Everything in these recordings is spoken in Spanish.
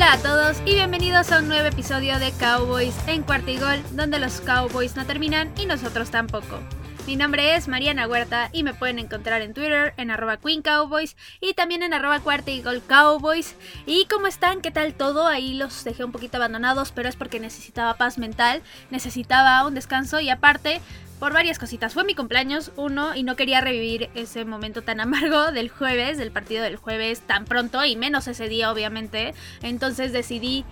Hola a todos y bienvenidos a un nuevo episodio de Cowboys en Cuarta y Gol, donde los Cowboys no terminan y nosotros tampoco. Mi nombre es Mariana Huerta y me pueden encontrar en Twitter en arroba Queen Cowboys y también en arroba Cuarta y Cowboys. ¿Y cómo están? ¿Qué tal todo? Ahí los dejé un poquito abandonados, pero es porque necesitaba paz mental, necesitaba un descanso y aparte por varias cositas. Fue mi cumpleaños, uno, y no quería revivir ese momento tan amargo del jueves, del partido del jueves tan pronto, y menos ese día, obviamente. Entonces decidí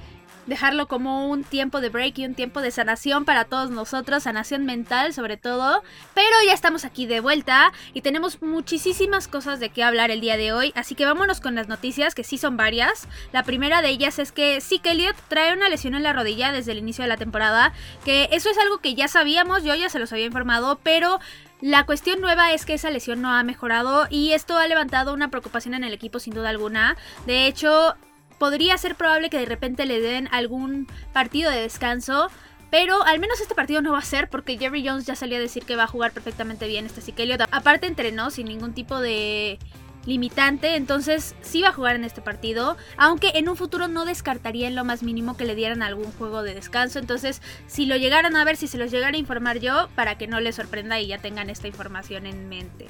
dejarlo como un tiempo de break y un tiempo de sanación para todos nosotros, sanación mental sobre todo. Pero ya estamos aquí de vuelta y tenemos muchísimas cosas de qué hablar el día de hoy, así que vámonos con las noticias, que sí son varias. La primera de ellas es que Zeke Elliott trae una lesión en la rodilla desde el inicio de la temporada, que eso es algo que ya sabíamos, yo ya se los había informado, pero la cuestión nueva es que esa lesión no ha mejorado y esto ha levantado una preocupación en el equipo sin duda alguna. De hecho, podría ser probable que de repente le den algún partido de descanso. Pero al menos este partido no va a ser porque Jerry Jones ya salió a decir que va a jugar perfectamente bien este Sikelio. Aparte entrenó sin ningún tipo de limitante, entonces sí va a jugar en este partido, aunque en un futuro no descartaría en lo más mínimo que le dieran algún juego de descanso, entonces si lo llegaran a ver, si se los llegara a informar yo, para que no les sorprenda y ya tengan esta información en mente.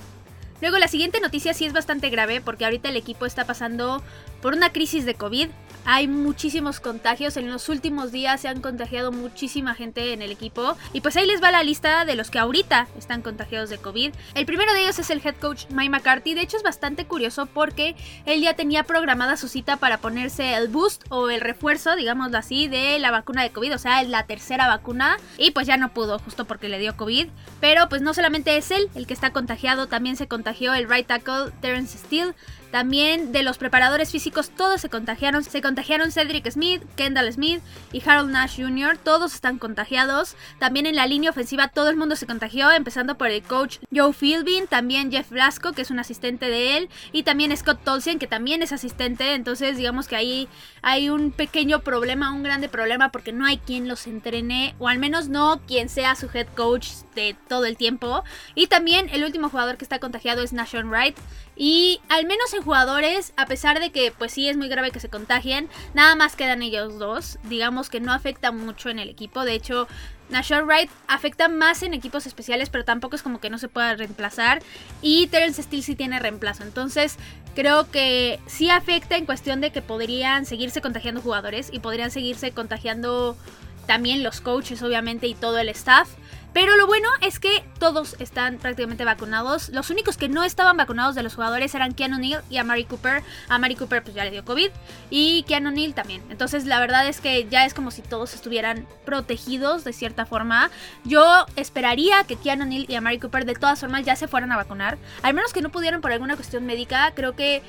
Luego la siguiente noticia sí es bastante grave porque ahorita el equipo está pasando por una crisis de COVID. Hay muchísimos contagios. En los últimos días se han contagiado muchísima gente en el equipo. Y pues ahí les va la lista de los que ahorita están contagiados de COVID. El primero de ellos es el head coach Mike McCarthy. De hecho es bastante curioso porque él ya tenía programada su cita para ponerse el boost o el refuerzo, digámoslo así, de la vacuna de COVID. O sea, la tercera vacuna. Y pues ya no pudo justo porque le dio COVID. Pero pues no solamente es él el que está contagiado. También se contagió el right tackle Terence Steele. También de los preparadores físicos todos se contagiaron. Se contagiaron Cedric Smith, Kendall Smith y Harold Nash Jr. Todos están contagiados. También en la línea ofensiva todo el mundo se contagió, empezando por el coach Joe Philbin, también Jeff Blasco, que es un asistente de él, y también Scott Tolsien, que también es asistente. Entonces digamos que ahí hay un pequeño problema, un grande problema, porque no hay quien los entrene, o al menos no quien sea su head coach de todo el tiempo. Y también el último jugador que está contagiado es Nashon Wright. Y al menos en jugadores, a pesar de que pues sí es muy grave que se contagien, nada más quedan ellos dos. Digamos que no afecta mucho en el equipo. De hecho, Nashon Wright afecta más en equipos especiales, pero tampoco es como que no se pueda reemplazar. Y Terence Steele sí tiene reemplazo. Entonces, creo que sí afecta en cuestión de que podrían seguirse contagiando jugadores y podrían seguirse contagiando también los coaches, obviamente, y todo el staff. Pero lo bueno es que todos están prácticamente vacunados. Los únicos que no estaban vacunados de los jugadores eran Keanu Neal y Amari Cooper. Amari Cooper pues ya le dio COVID y Keanu Neal también. Entonces la verdad es que ya es como si todos estuvieran protegidos de cierta forma. Yo esperaría que Keanu Neal y Amari Cooper de todas formas ya se fueran a vacunar. Al menos que no pudieron por alguna cuestión médica. Creo que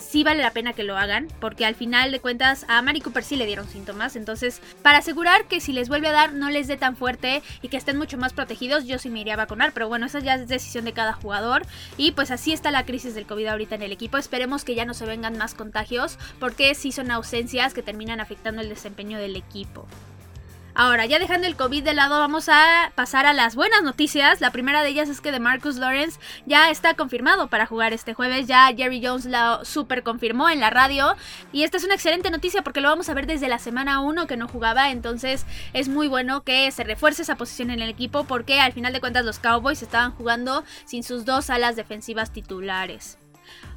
sí vale la pena que lo hagan, porque al final de cuentas a Mari Cooper sí le dieron síntomas, entonces para asegurar que si les vuelve a dar no les dé tan fuerte y que estén mucho más protegidos, yo sí me iría a vacunar, pero bueno, esa ya es decisión de cada jugador. Y pues así está la crisis del COVID ahorita en el equipo, esperemos que ya no se vengan más contagios, porque sí son ausencias que terminan afectando el desempeño del equipo. Ahora, ya dejando el COVID de lado, vamos a pasar a las buenas noticias. La primera de ellas es que de Marcus Lawrence ya está confirmado para jugar este jueves. Ya Jerry Jones lo super confirmó en la radio. Y esta es una excelente noticia porque lo vamos a ver desde la semana 1 que no jugaba. Entonces es muy bueno que se refuerce esa posición en el equipo porque al final de cuentas los Cowboys estaban jugando sin sus dos alas defensivas titulares.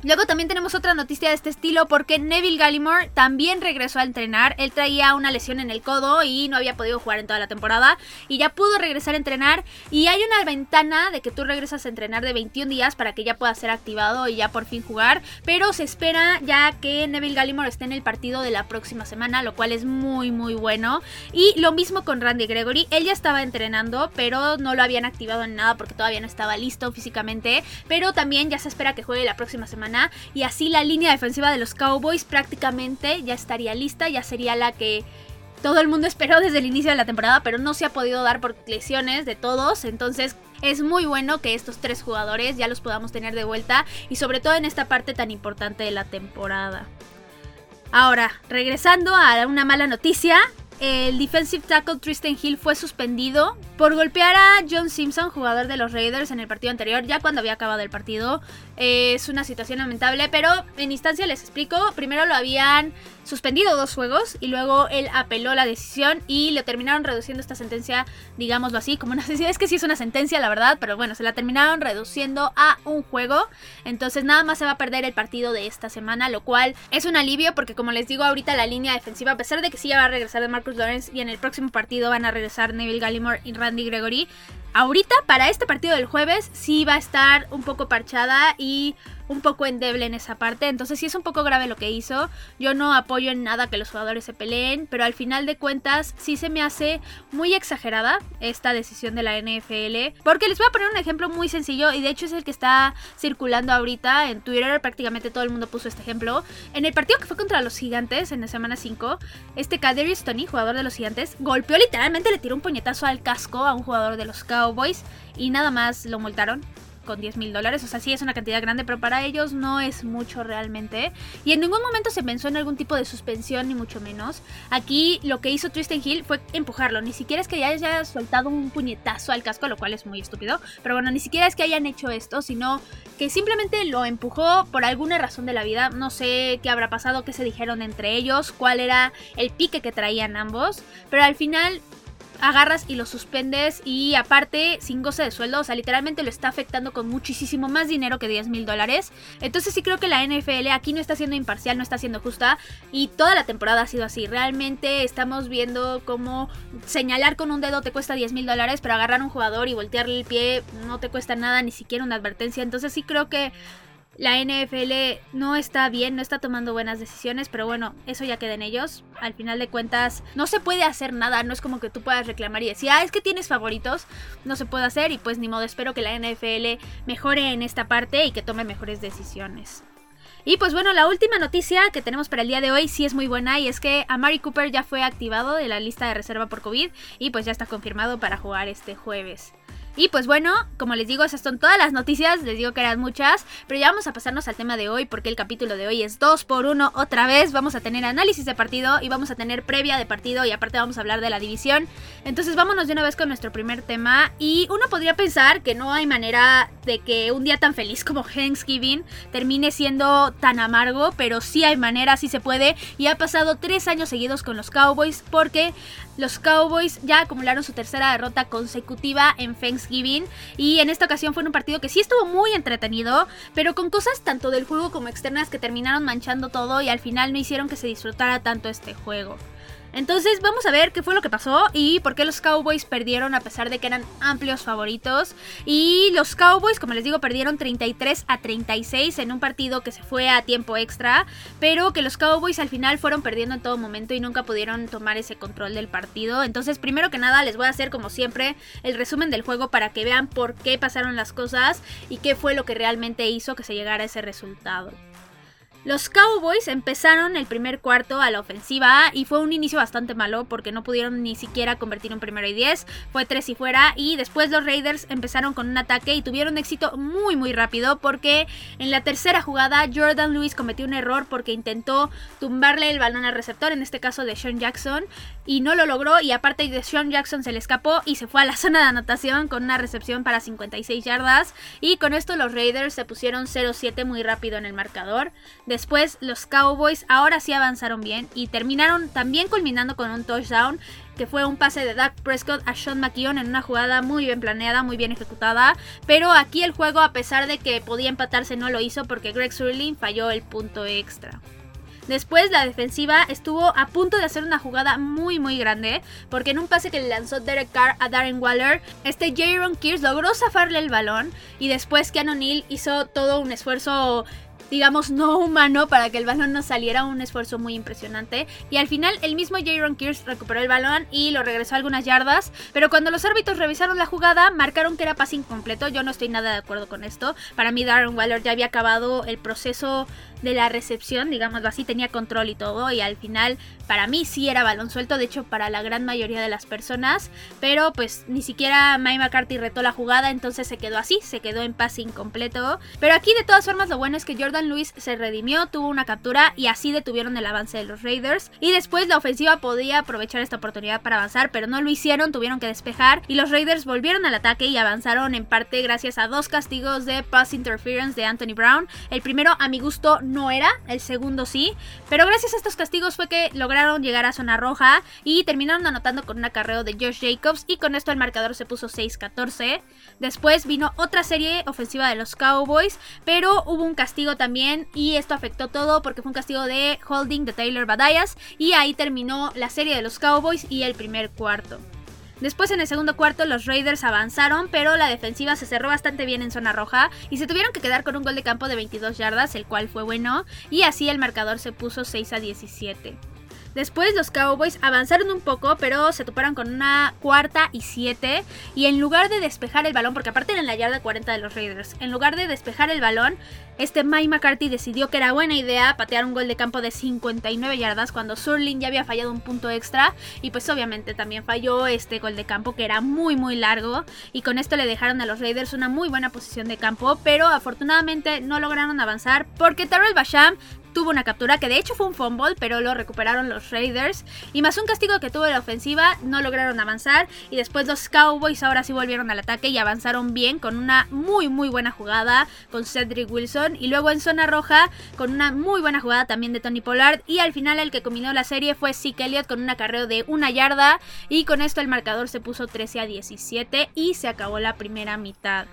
Luego también tenemos otra noticia de este estilo porque Neville Gallimore también regresó a entrenar. Él traía una lesión en el codo y no había podido jugar en toda la temporada y ya pudo regresar a entrenar y hay una ventana de que tú regresas a entrenar de 21 días para que ya pueda ser activado y ya por fin jugar, pero se espera ya que Neville Gallimore esté en el partido de la próxima semana, lo cual es muy muy bueno. Y lo mismo con Randy Gregory, él ya estaba entrenando, pero no lo habían activado en nada porque todavía no estaba listo físicamente, pero también ya se espera que juegue la próxima semana y así la línea defensiva de los Cowboys prácticamente ya estaría lista, ya sería la que todo el mundo esperó desde el inicio de la temporada, pero no se ha podido dar por lesiones de todos, entonces es muy bueno que estos tres jugadores ya los podamos tener de vuelta y sobre todo en esta parte tan importante de la temporada. Ahora, regresando a una mala noticia, el defensive tackle Tristan Hill fue suspendido por golpear a John Simpson, jugador de los Raiders, en el partido anterior, ya cuando había acabado el partido. Eh, es una situación lamentable, pero en instancia les explico. Primero lo habían suspendido dos juegos y luego él apeló la decisión y le terminaron reduciendo esta sentencia, digámoslo así, como una sentencia. Es que sí es una sentencia, la verdad, pero bueno, se la terminaron reduciendo a un juego. Entonces nada más se va a perder el partido de esta semana, lo cual es un alivio porque como les digo ahorita la línea defensiva, a pesar de que sí ya va a regresar de Marcus Lawrence y en el próximo partido van a regresar Neville Gallimore y Randy Gregory, ahorita para este partido del jueves sí va a estar un poco parchada y un poco endeble en esa parte. Entonces sí es un poco grave lo que hizo. Yo no apoyo en nada que los jugadores se peleen, pero al final de cuentas sí se me hace muy exagerada esta decisión de la NFL. Porque les voy a poner un ejemplo muy sencillo y de hecho es el que está circulando ahorita en Twitter. Prácticamente todo el mundo puso este ejemplo. En el partido que fue contra los gigantes en la semana 5, este Kaderius Tony, jugador de los gigantes, golpeó literalmente, le tiró un puñetazo al casco a un jugador de los Cowboys y nada más lo multaron con 10 mil dólares. O sea, sí es una cantidad grande, pero para ellos no es mucho realmente. Y en ningún momento se pensó en algún tipo de suspensión, ni mucho menos. Aquí lo que hizo Tristan Hill fue empujarlo. Ni siquiera es que ya haya soltado un puñetazo al casco, lo cual es muy estúpido. Pero bueno, ni siquiera es que hayan hecho esto, sino que simplemente lo empujó por alguna razón de la vida. No sé qué habrá pasado, qué se dijeron entre ellos, cuál era el pique que traían ambos. Pero al final agarras y lo suspendes y aparte sin goce de sueldo, o sea, literalmente lo está afectando con muchísimo más dinero que 10 mil dólares. Entonces sí creo que la NFL aquí no está siendo imparcial, no está siendo justa y toda la temporada ha sido así. Realmente estamos viendo cómo señalar con un dedo te cuesta 10 mil dólares, pero agarrar a un jugador y voltearle el pie no te cuesta nada, ni siquiera una advertencia. Entonces sí creo que la NFL no está bien, no está tomando buenas decisiones, pero bueno, eso ya queda en ellos. Al final de cuentas, no se puede hacer nada, no es como que tú puedas reclamar y decir, ah, es que tienes favoritos, no se puede hacer y pues ni modo, espero que la NFL mejore en esta parte y que tome mejores decisiones. Y pues bueno, la última noticia que tenemos para el día de hoy sí es muy buena y es que Amari Cooper ya fue activado de la lista de reserva por COVID y pues ya está confirmado para jugar este jueves. Y pues bueno, como les digo, esas son todas las noticias, les digo que eran muchas, pero ya vamos a pasarnos al tema de hoy porque el capítulo de hoy es 2 por 1 otra vez, vamos a tener análisis de partido y vamos a tener previa de partido y aparte vamos a hablar de la división. Entonces vámonos de una vez con nuestro primer tema y uno podría pensar que no hay manera de que un día tan feliz como Thanksgiving termine siendo tan amargo, pero sí hay manera, sí se puede y ha pasado tres años seguidos con los Cowboys porque los Cowboys ya acumularon su tercera derrota consecutiva en Thanksgiving y en esta ocasión fue un partido que sí estuvo muy entretenido, pero con cosas tanto del juego como externas que terminaron manchando todo y al final no hicieron que se disfrutara tanto este juego. Entonces vamos a ver qué fue lo que pasó y por qué los Cowboys perdieron a pesar de que eran amplios favoritos. Y los Cowboys, como les digo, perdieron 33 a 36 en un partido que se fue a tiempo extra, pero que los Cowboys al final fueron perdiendo en todo momento y nunca pudieron tomar ese control del partido. Entonces, primero que nada, les voy a hacer como siempre el resumen del juego para que vean por qué pasaron las cosas y qué fue lo que realmente hizo que se llegara a ese resultado. Los Cowboys empezaron el primer cuarto a la ofensiva y fue un inicio bastante malo porque no pudieron ni siquiera convertir un primero y 10, fue tres y fuera y después los Raiders empezaron con un ataque y tuvieron éxito muy muy rápido porque en la tercera jugada Jordan Lewis cometió un error porque intentó tumbarle el balón al receptor, en este caso de Sean Jackson, y no lo logró y aparte de Sean Jackson se le escapó y se fue a la zona de anotación con una recepción para 56 yardas y con esto los Raiders se pusieron 0-7 muy rápido en el marcador. Después los Cowboys ahora sí avanzaron bien y terminaron también culminando con un touchdown que fue un pase de Dak Prescott a Sean McKeon en una jugada muy bien planeada, muy bien ejecutada. Pero aquí el juego, a pesar de que podía empatarse, no lo hizo porque Greg Surlin falló el punto extra. Después la defensiva estuvo a punto de hacer una jugada muy muy grande porque en un pase que le lanzó Derek Carr a Darren Waller, este Jaron Kears logró zafarle el balón y después Keanu O'Neill hizo todo un esfuerzo digamos, no humano para que el balón no saliera, un esfuerzo muy impresionante. Y al final el mismo Jaron Kears recuperó el balón y lo regresó a algunas yardas, pero cuando los árbitros revisaron la jugada, marcaron que era pase incompleto. Yo no estoy nada de acuerdo con esto. Para mí Darren Waller ya había acabado el proceso de la recepción, digámoslo así, tenía control y todo y al final para mí sí era balón suelto, de hecho para la gran mayoría de las personas, pero pues ni siquiera Mike McCarthy retó la jugada, entonces se quedó así, se quedó en pase incompleto. Pero aquí de todas formas lo bueno es que Jordan Lewis se redimió, tuvo una captura y así detuvieron el avance de los Raiders. Y después la ofensiva podía aprovechar esta oportunidad para avanzar, pero no lo hicieron, tuvieron que despejar y los Raiders volvieron al ataque y avanzaron en parte gracias a dos castigos de pass interference de Anthony Brown. El primero a mi gusto era, el segundo sí, pero gracias a estos castigos fue que lograron llegar a zona roja y terminaron anotando con un acarreo de Josh Jacobs y con esto el marcador se puso 6-14. Después vino otra serie ofensiva de los Cowboys, pero hubo un castigo también y esto afectó todo porque fue un castigo de holding de Taylor Badayas y ahí terminó la serie de los Cowboys y el primer cuarto. Después en el segundo cuarto los Raiders avanzaron, pero la defensiva se cerró bastante bien en zona roja y se tuvieron que quedar con un gol de campo de 22 yardas, el cual fue bueno, y así el marcador se puso 6 a 17. Después los Cowboys avanzaron un poco, pero se toparon con una cuarta y siete. Y en lugar de despejar el balón, porque aparte era en la yarda 40 de los Raiders, en lugar de despejar el balón, este Mike McCarthy decidió que era buena idea patear un gol de campo de 59 yardas cuando Surling ya había fallado un punto extra. Y pues obviamente también falló este gol de campo que era muy muy largo. Y con esto le dejaron a los Raiders una muy buena posición de campo. Pero afortunadamente no lograron avanzar porque Terrell Basham tuvo una captura que de hecho fue un fumble, pero lo recuperaron los Raiders. Y más un castigo que tuvo la ofensiva, no lograron avanzar. Y después los Cowboys ahora sí volvieron al ataque y avanzaron bien con una muy muy buena jugada con Cedric Wilson. Y luego en zona roja con una muy buena jugada también de Tony Pollard. Y al final el que combinó la serie fue Zeke Elliott con un acarreo de una yarda. Y con esto el marcador se puso 13 a 17 y se acabó la primera mitad.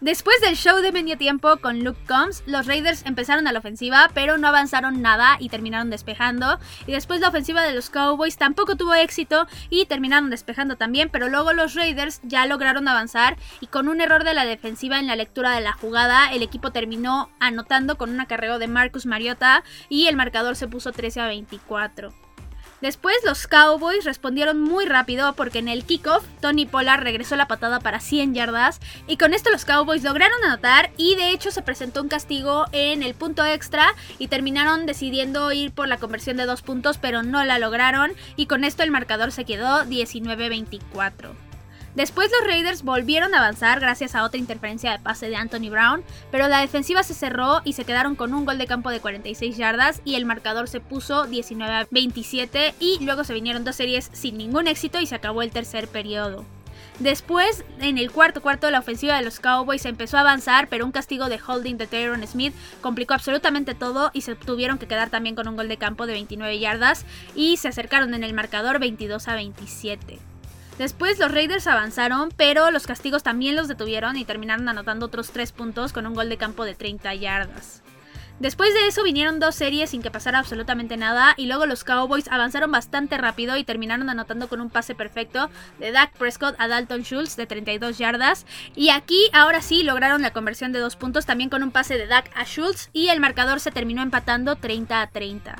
Después del show de medio tiempo con Luke Combs, los Raiders empezaron a la ofensiva, pero no avanzaron nada y terminaron despejando. Y después la ofensiva de los Cowboys tampoco tuvo éxito y terminaron despejando también, pero luego los Raiders ya lograron avanzar y con un error de la defensiva en la lectura de la jugada, el equipo terminó anotando con un acarreo de Marcus Mariota y el marcador se puso 13 a 24. Después los Cowboys respondieron muy rápido porque en el kickoff Tony Pollard regresó la patada para 100 yardas y con esto los Cowboys lograron anotar y de hecho se presentó un castigo en el punto extra y terminaron decidiendo ir por la conversión de dos puntos pero no la lograron y con esto el marcador se quedó 19-24. Después los Raiders volvieron a avanzar gracias a otra interferencia de pase de Anthony Brown, pero la defensiva se cerró y se quedaron con un gol de campo de 46 yardas y el marcador se puso 19 a 27 y luego se vinieron dos series sin ningún éxito y se acabó el tercer periodo. Después, en el cuarto cuarto, la ofensiva de los Cowboys empezó a avanzar, pero un castigo de holding de Tyron Smith complicó absolutamente todo y se tuvieron que quedar también con un gol de campo de 29 yardas y se acercaron en el marcador 22 a 27. Después los Raiders avanzaron, pero los castigos también los detuvieron y terminaron anotando otros 3 puntos con un gol de campo de 30 yardas. Después de eso vinieron dos series sin que pasara absolutamente nada y luego los Cowboys avanzaron bastante rápido y terminaron anotando con un pase perfecto de Dak Prescott a Dalton Schultz de 32 yardas y aquí ahora sí lograron la conversión de dos puntos también con un pase de Dak a Schultz y el marcador se terminó empatando 30 a 30.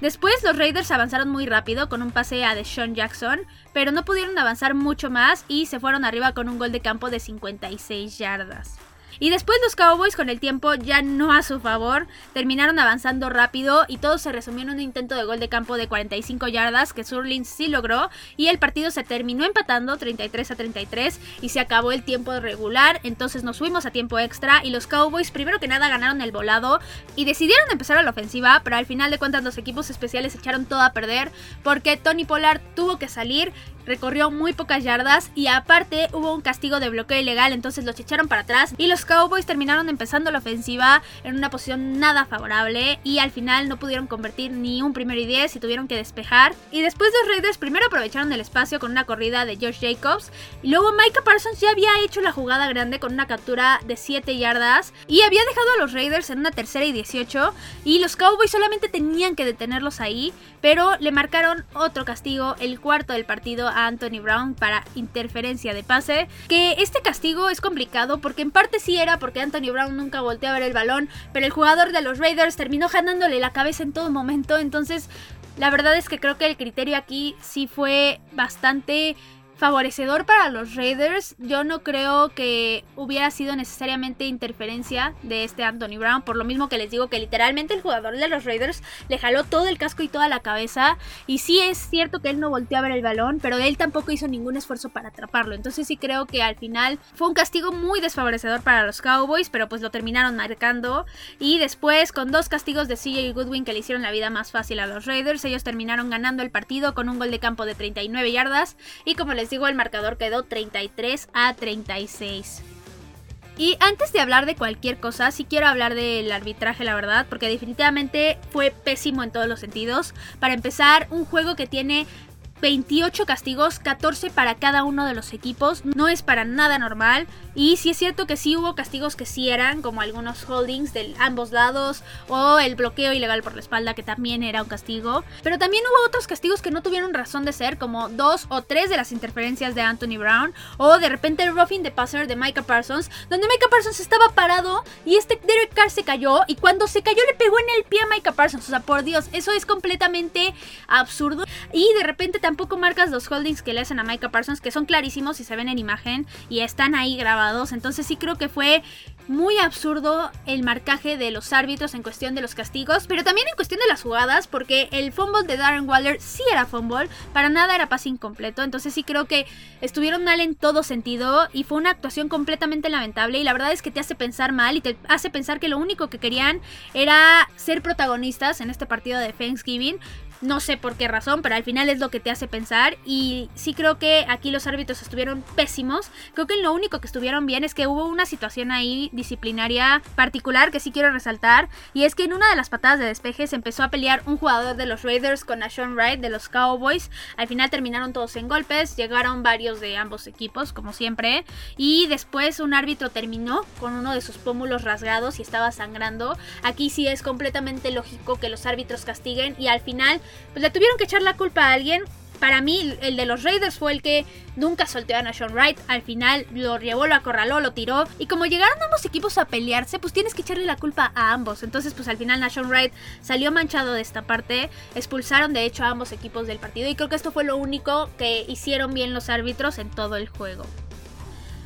Después los Raiders avanzaron muy rápido con un pase a Deshaun Jackson, pero no pudieron avanzar mucho más y se fueron arriba con un gol de campo de 56 yardas. Y después los Cowboys con el tiempo ya no a su favor, terminaron avanzando rápido y todo se resumió en un intento de gol de campo de 45 yardas que Surlin sí logró. Y el partido se terminó empatando 33 a 33 y se acabó el tiempo regular, entonces nos fuimos a tiempo extra y los Cowboys primero que nada ganaron el volado y decidieron empezar a la ofensiva, pero al final de cuentas los equipos especiales echaron todo a perder porque Tony Pollard tuvo que salir recorrió muy pocas yardas y aparte hubo un castigo de bloqueo ilegal, entonces los echaron para atrás y los Cowboys terminaron empezando la ofensiva en una posición nada favorable y al final no pudieron convertir ni un primero y diez y tuvieron que despejar. Y después los Raiders primero aprovecharon el espacio con una corrida de Josh Jacobs y luego Micah Parsons ya había hecho la jugada grande con una captura de 7 yardas y había dejado a los Raiders en una tercera y 18 y los Cowboys solamente tenían que detenerlos ahí, pero le marcaron otro castigo, el cuarto del partido a Anthony Brown para interferencia de pase. Que este castigo es complicado porque en parte sí era porque Anthony Brown nunca volteó a ver el balón, pero el jugador de los Raiders terminó jalándole la cabeza en todo momento. Entonces, la verdad es que creo que el criterio aquí sí fue bastante favorecedor para los Raiders. Yo no creo que hubiera sido necesariamente interferencia de este Anthony Brown. Por lo mismo que les digo que literalmente el jugador de los Raiders le jaló todo el casco y toda la cabeza. Y sí es cierto que él no volteó a ver el balón, pero él tampoco hizo ningún esfuerzo para atraparlo. Entonces sí creo que al final fue un castigo muy desfavorecedor para los Cowboys, pero pues lo terminaron marcando. Y después con dos castigos de CJ Goodwin que le hicieron la vida más fácil a los Raiders, ellos terminaron ganando el partido con un gol de campo de 39 yardas. Y como les digo, el marcador quedó 33 a 36. Y antes de hablar de cualquier cosa, sí quiero hablar del arbitraje, la verdad, porque definitivamente fue pésimo en todos los sentidos. Para empezar, un juego que tiene 28 castigos, 14 para cada uno de los equipos. No es para nada normal. Y sí es cierto que sí hubo castigos que sí eran, como algunos holdings de ambos lados, o el bloqueo ilegal por la espalda, que también era un castigo. Pero también hubo otros castigos que no tuvieron razón de ser, como dos o tres de las interferencias de Anthony Brown, o de repente el roughing de passer de Micah Parsons, donde Micah Parsons estaba parado y este Derek Carr se cayó, y cuando se cayó le pegó en el pie a Micah Parsons. O sea, por Dios, eso es completamente absurdo. Y de repente también tampoco marcas los holdings que le hacen a Micah Parsons, que son clarísimos y se ven en imagen y están ahí grabados. Entonces sí creo que fue muy absurdo el marcaje de los árbitros en cuestión de los castigos, pero también en cuestión de las jugadas, porque el fumble de Darren Waller sí era fumble, para nada era pase incompleto, entonces sí creo que estuvieron mal en todo sentido y fue una actuación completamente lamentable y la verdad es que te hace pensar mal y te hace pensar que lo único que querían era ser protagonistas en este partido de Thanksgiving, no sé por qué razón, pero al final es lo que te hace pensar. Y sí creo que aquí los árbitros estuvieron pésimos. Creo que lo único que estuvieron bien es que hubo una situación ahí disciplinaria particular que sí quiero resaltar. Y es que en una de las patadas de despeje se empezó a pelear un jugador de los Raiders con Ashon Wright de los Cowboys. Al final terminaron todos en golpes. Llegaron varios de ambos equipos, como siempre. Y después un árbitro terminó con uno de sus pómulos rasgados y estaba sangrando. Aquí sí es completamente lógico que los árbitros castiguen. Y al final pues le tuvieron que echar la culpa a alguien. Para mí, el de los Raiders fue el que nunca soltó a Sean Wright. Al final lo llevó, lo acorraló, lo tiró. Y como llegaron ambos equipos a pelearse, pues tienes que echarle la culpa a ambos. Entonces, pues al final Nashon Wright salió manchado de esta parte. Expulsaron de hecho a ambos equipos del partido. Y creo que esto fue lo único que hicieron bien los árbitros en todo el juego.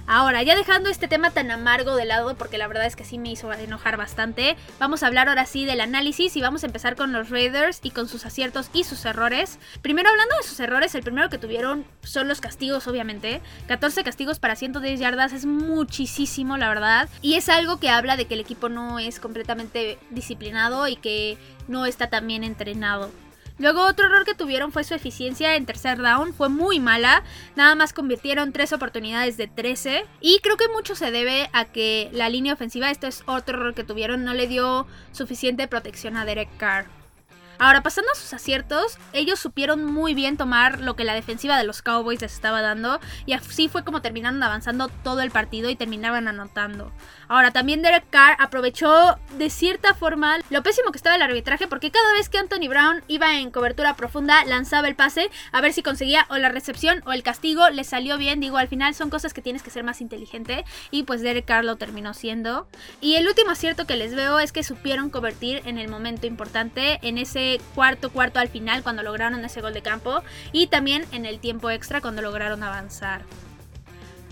Ahora, ya dejando este tema tan amargo de lado, porque la verdad es que sí me hizo enojar bastante, vamos a hablar ahora sí del análisis y vamos a empezar con los Raiders y con sus aciertos y sus errores. Primero hablando de sus errores, el primero que tuvieron son los castigos, obviamente. 14 castigos para 110 yardas es muchísimo, la verdad. Y es algo que habla de que el equipo no es completamente disciplinado y que no está tan bien entrenado. Luego otro error que tuvieron fue su eficiencia en tercer down, fue muy mala, nada más convirtieron tres oportunidades de 13 y creo que mucho se debe a que la línea ofensiva, esto es otro error que tuvieron, no le dio suficiente protección a Derek Carr. Ahora, pasando a sus aciertos, ellos supieron muy bien tomar lo que la defensiva de los Cowboys les estaba dando y así fue como terminaron avanzando todo el partido y terminaban anotando. Ahora, también Derek Carr aprovechó de cierta forma lo pésimo que estaba el arbitraje porque cada vez que Anthony Brown iba en cobertura profunda lanzaba el pase a ver si conseguía o la recepción o el castigo le salió bien. Digo, al final son cosas que tienes que ser más inteligente y pues Derek Carr lo terminó siendo. Y el último acierto que les veo es que supieron convertir en el momento importante en ese cuarto cuarto al final cuando lograron ese gol de campo y también en el tiempo extra cuando lograron avanzar.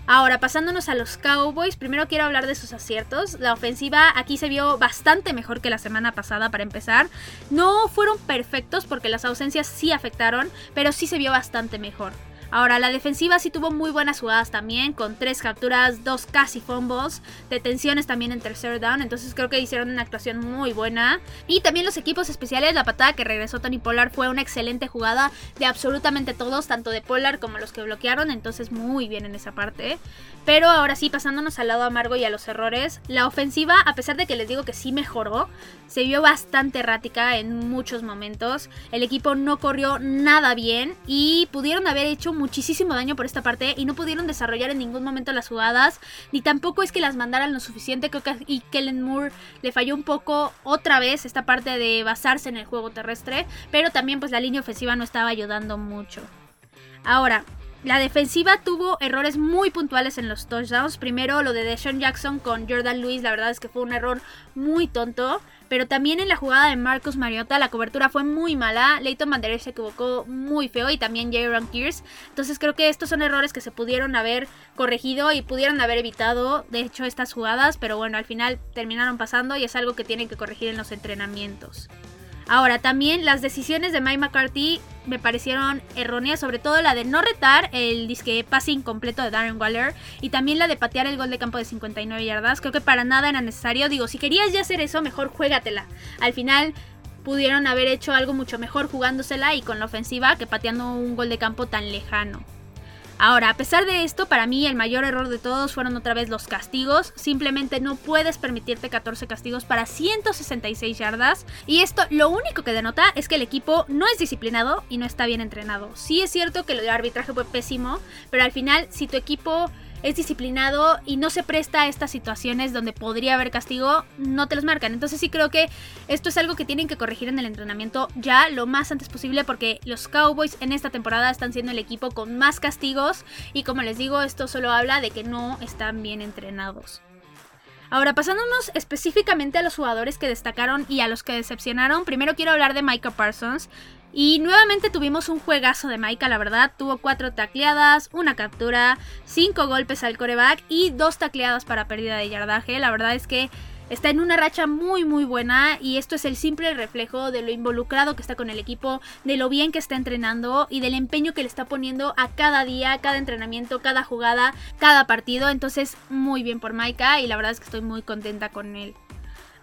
Ahora, pasándonos a los Cowboys, primero quiero hablar de sus aciertos. La ofensiva aquí se vio bastante mejor que la semana pasada para empezar. No fueron perfectos porque las ausencias sí afectaron, pero sí se vio bastante mejor. Ahora, la defensiva sí tuvo muy buenas jugadas también, con tres capturas, dos casi fumbles, detenciones también en tercer down, entonces creo que hicieron una actuación muy buena. Y también los equipos especiales, la patada que regresó Tony Pollard fue una excelente jugada de absolutamente todos, tanto de Pollard como los que bloquearon, entonces muy bien en esa parte. Pero ahora sí, pasándonos al lado amargo y a los errores, la ofensiva, a pesar de que les digo que sí mejoró, se vio bastante errática en muchos momentos. El equipo no corrió nada bien y pudieron haber hecho muchísimo daño por esta parte y no pudieron desarrollar en ningún momento las jugadas, ni tampoco es que las mandaran lo suficiente. Creo que y Kellen Moore le falló un poco otra vez esta parte de basarse en el juego terrestre, pero también pues la línea ofensiva no estaba ayudando mucho. Ahora, La defensiva tuvo errores muy puntuales en los touchdowns. Primero lo de Deshaun Jackson con Jordan Lewis, la verdad es que fue un error muy tonto. Pero también en la jugada de Marcus Mariota la cobertura fue muy mala. Leighton Manderer se equivocó muy feo y también Jaron Kears. Entonces creo que estos son errores que se pudieron haber corregido y pudieron haber evitado, de hecho, estas jugadas. Pero bueno, al final terminaron pasando y es algo que tienen que corregir en los entrenamientos. Ahora, también las decisiones de Mike McCarthy me parecieron erróneas, sobre todo la de no retar el disque pase incompleto de Darren Waller y también la de patear el gol de campo de 59 yardas. Creo que para nada era necesario. Digo, si querías ya hacer eso, mejor juégatela. Al final pudieron haber hecho algo mucho mejor jugándosela y con la ofensiva que pateando un gol de campo tan lejano. Ahora, a pesar de esto, para mí el mayor error de todos fueron otra vez los castigos. Simplemente no puedes permitirte 14 castigos para 166 yardas. Y esto lo único que denota es que el equipo no es disciplinado y no está bien entrenado. Sí es cierto que de arbitraje fue pésimo, pero al final si tu equipo es disciplinado y no se presta a estas situaciones donde podría haber castigo, no te los marcan. Entonces sí creo que esto es algo que tienen que corregir en el entrenamiento ya lo más antes posible porque los Cowboys en esta temporada están siendo el equipo con más castigos y como les digo, esto solo habla de que no están bien entrenados. Ahora, pasándonos específicamente a los jugadores que destacaron y a los que decepcionaron, primero quiero hablar de Micah Parsons. Y nuevamente tuvimos un juegazo de Maika, la verdad. Tuvo cuatro tacleadas, una captura, cinco golpes al coreback y dos tacleadas para pérdida de yardaje. La verdad es que está en una racha muy muy buena y esto es el simple reflejo de lo involucrado que está con el equipo, de lo bien que está entrenando y del empeño que le está poniendo a cada día, cada entrenamiento, cada jugada, cada partido. Entonces, muy bien por Maika y la verdad es que estoy muy contenta con él.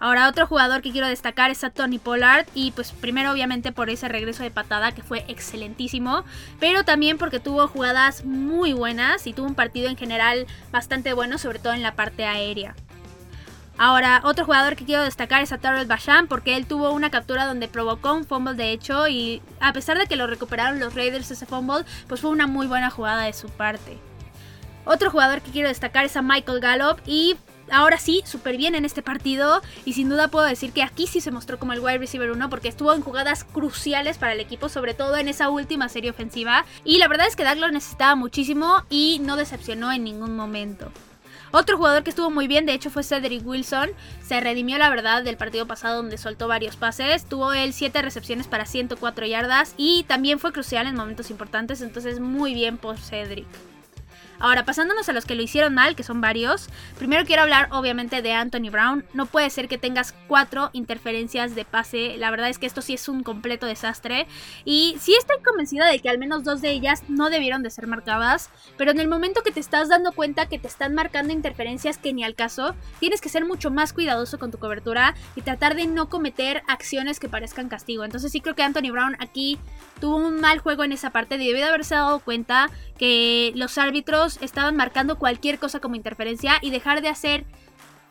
Ahora, otro jugador que quiero destacar es a Tony Pollard. Y pues primero, obviamente, por ese regreso de patada que fue excelentísimo. Pero también porque tuvo jugadas muy buenas y tuvo un partido en general bastante bueno, sobre todo en la parte aérea. Ahora, otro jugador que quiero destacar es a Tarrell Basham porque él tuvo una captura donde provocó un fumble de hecho y a pesar de que lo recuperaron los Raiders ese fumble, pues fue una muy buena jugada de su parte. Otro jugador que quiero destacar es a Michael Gallup y ahora sí, súper bien en este partido. Y sin duda puedo decir que aquí sí se mostró como el wide receiver 1 porque estuvo en jugadas cruciales para el equipo, sobre todo en esa última serie ofensiva. Y la verdad es que Dak lo necesitaba muchísimo y no decepcionó en ningún momento. Otro jugador que estuvo muy bien, de hecho, fue Cedric Wilson. Se redimió, la verdad, del partido pasado donde soltó varios pases. Tuvo él 7 recepciones para 104 yardas y también fue crucial en momentos importantes. Entonces, muy bien por Cedric. Ahora, pasándonos a los que lo hicieron mal, que son varios, primero quiero hablar obviamente de Anthony Brown. No puede ser que tengas cuatro interferencias de pase. La verdad es que esto sí es un completo desastre. Y sí estoy convencida de que al menos dos de ellas no debieron de ser marcadas. Pero en el momento que te estás dando cuenta que te están marcando interferencias que ni al caso, tienes que ser mucho más cuidadoso con tu cobertura y tratar de no cometer acciones que parezcan castigo. Entonces sí creo que Anthony Brown aquí tuvo un mal juego en esa parte. Debió de haberse dado cuenta que los árbitros estaban marcando cualquier cosa como interferencia y dejar de hacer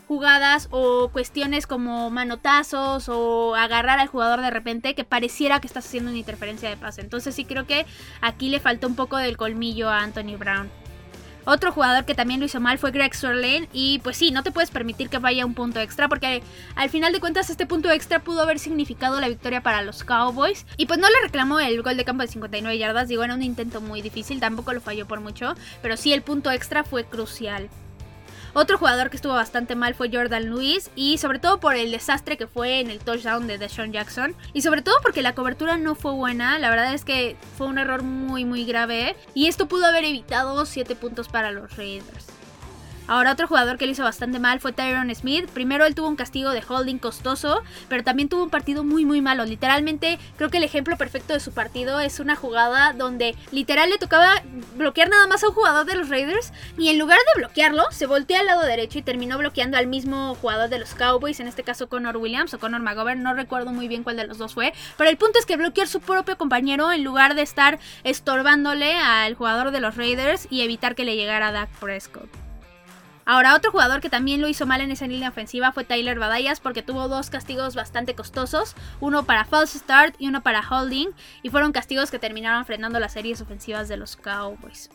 jugadas o cuestiones como manotazos o agarrar al jugador de repente que pareciera que estás haciendo una interferencia de pase. Entonces sí creo que aquí le faltó un poco del colmillo a Anthony Brown. Otro jugador que también lo hizo mal fue Greg Sterling. Y pues sí, no te puedes permitir que vaya un punto extra. Porque al final de cuentas, este punto extra pudo haber significado la victoria para los Cowboys. Y pues no le reclamó el gol de campo de 59 yardas. Digo, era un intento muy difícil. Tampoco lo falló por mucho. Pero sí, el punto extra fue crucial. Otro jugador que estuvo bastante mal fue Jordan Lewis y sobre todo por el desastre que fue en el touchdown de Deshaun Jackson y sobre todo porque la cobertura no fue buena, la verdad es que fue un error muy muy grave y esto pudo haber evitado 7 puntos para los Raiders. Ahora otro jugador que le hizo bastante mal fue Tyron Smith. Primero él tuvo un castigo de holding costoso, pero también tuvo un partido muy muy malo. Literalmente creo que el ejemplo perfecto de su partido es una jugada donde literal le tocaba bloquear nada más a un jugador de los Raiders y en lugar de bloquearlo se voltea al lado derecho y terminó bloqueando al mismo jugador de los Cowboys, en este caso Connor Williams o Connor McGovern, no recuerdo muy bien cuál de los dos fue, pero el punto es que bloqueó a su propio compañero en lugar de estar estorbándole al jugador de los Raiders y evitar que le llegara a Dak Prescott. Ahora, otro jugador que también lo hizo mal en esa línea ofensiva fue Tyler Badayas porque tuvo dos castigos bastante costosos, uno para false start y uno para holding, y fueron castigos que terminaron frenando las series ofensivas de los Cowboys.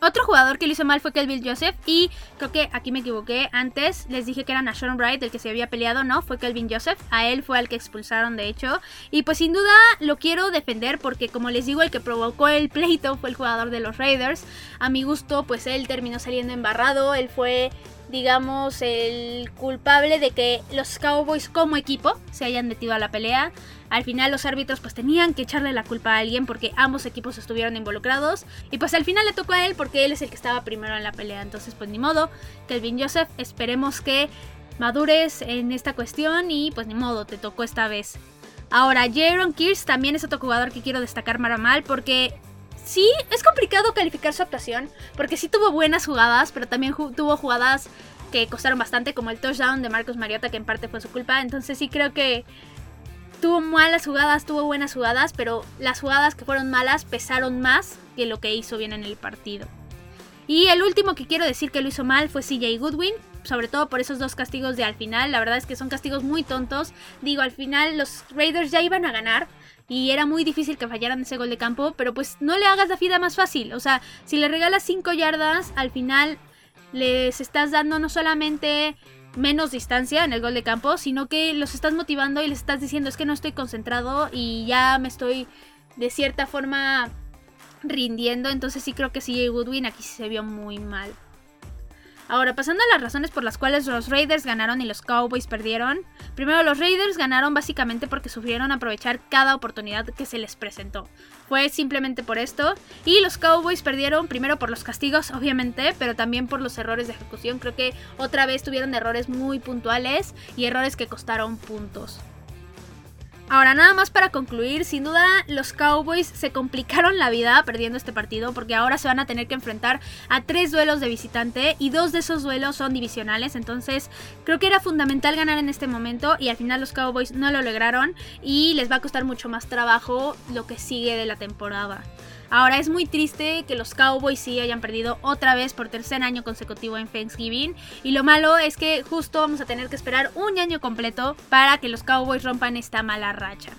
Otro jugador que lo hizo mal fue Kelvin Joseph y creo que aquí me equivoqué. Antes les dije que era Nashon Wright el que se había peleado, no, fue Kelvin Joseph. A él fue al que expulsaron de hecho. Y pues sin duda lo quiero defender porque como les digo el que provocó el pleito fue el jugador de los Raiders. A mi gusto pues él terminó saliendo embarrado, él fue digamos, el culpable de que los Cowboys como equipo se hayan metido a la pelea. Al final los árbitros pues tenían que echarle la culpa a alguien porque ambos equipos estuvieron involucrados. Y pues al final le tocó a él porque él es el que estaba primero en la pelea. Entonces pues ni modo, Kelvin Joseph, esperemos que madures en esta cuestión y pues ni modo, te tocó esta vez. Ahora, Jaron Kears también es otro jugador que quiero destacar mal porque sí, es complicado calificar su actuación, porque sí tuvo buenas jugadas, pero también tuvo jugadas que costaron bastante, como el touchdown de Marcos Mariota, que en parte fue su culpa. Entonces sí creo que tuvo malas jugadas, tuvo buenas jugadas, pero las jugadas que fueron malas pesaron más que lo que hizo bien en el partido. Y el último que quiero decir que lo hizo mal fue CJ Goodwin, sobre todo por esos dos castigos de al final. La verdad es que son castigos muy tontos. Digo, al final los Raiders ya iban a ganar, y era muy difícil que fallaran ese gol de campo, pero pues no le hagas la vida más fácil. O sea, si le regalas 5 yardas, al final les estás dando no solamente menos distancia en el gol de campo, sino que los estás motivando y les estás diciendo es que no estoy concentrado y ya me estoy de cierta forma rindiendo. Entonces sí creo que sí, Goodwin aquí se vio muy mal. Ahora, pasando a las razones por las cuales los Raiders ganaron y los Cowboys perdieron. Primero, los Raiders ganaron básicamente porque sufrieron aprovechar cada oportunidad que se les presentó. Fue simplemente por esto. Y los Cowboys perdieron primero por los castigos, obviamente, pero también por los errores de ejecución. Creo que otra vez tuvieron errores muy puntuales y errores que costaron puntos. Ahora, nada más para concluir, sin duda los Cowboys se complicaron la vida perdiendo este partido porque ahora se van a tener que enfrentar a tres duelos de visitante y dos de esos duelos son divisionales, entonces creo que era fundamental ganar en este momento y al final los Cowboys no lo lograron y les va a costar mucho más trabajo lo que sigue de la temporada. Ahora es muy triste que los Cowboys sí hayan perdido otra vez por tercer año consecutivo en Thanksgiving. Y lo malo es que justo vamos a tener que esperar un año completo para que los Cowboys rompan esta mala racha.